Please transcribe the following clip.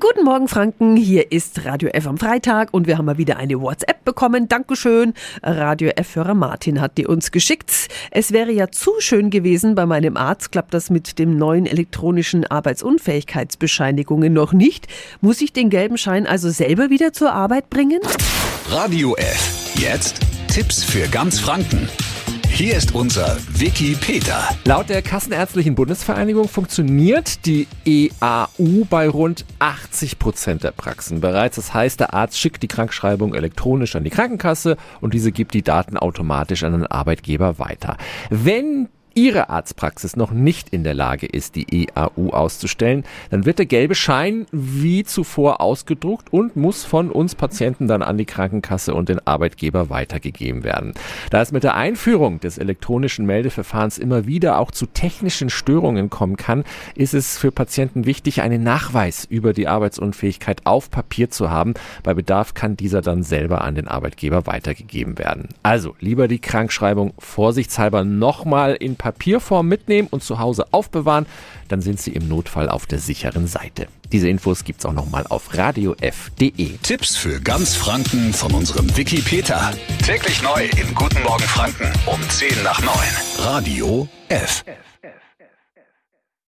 Guten Morgen, Franken. Hier ist Radio F am Freitag und wir haben mal wieder eine WhatsApp bekommen. Dankeschön. Radio F-Hörer Martin hat die uns geschickt. Es wäre ja zu schön gewesen. Bei meinem Arzt klappt das mit dem neuen elektronischen Arbeitsunfähigkeitsbescheinigungen noch nicht. Muss ich den gelben Schein also selber wieder zur Arbeit bringen? Radio F. Jetzt Tipps für ganz Franken. Hier ist unser Wiki Peter. Laut der Kassenärztlichen Bundesvereinigung funktioniert die EAU bei rund 80 Prozent der Praxen bereits. Das heißt, der Arzt schickt die Krankschreibung elektronisch an die Krankenkasse und diese gibt die Daten automatisch an den Arbeitgeber weiter. Wenn Ihre Arztpraxis noch nicht in der Lage ist, die EAU auszustellen, dann wird der gelbe Schein wie zuvor ausgedruckt und muss von uns Patienten dann an die Krankenkasse und den Arbeitgeber weitergegeben werden. Da es mit der Einführung des elektronischen Meldeverfahrens immer wieder auch zu technischen Störungen kommen kann, ist es für Patienten wichtig, einen Nachweis über die Arbeitsunfähigkeit auf Papier zu haben. Bei Bedarf kann dieser dann selber an den Arbeitgeber weitergegeben werden. Also lieber die Krankschreibung vorsichtshalber nochmal in Papierform mitnehmen und zu Hause aufbewahren, dann sind Sie im Notfall auf der sicheren Seite. Diese Infos gibt's auch nochmal auf radiof.de. Tipps für ganz Franken von unserem Wiki Peter. Täglich neu in Guten Morgen Franken um 10 nach 9. Radio F. F.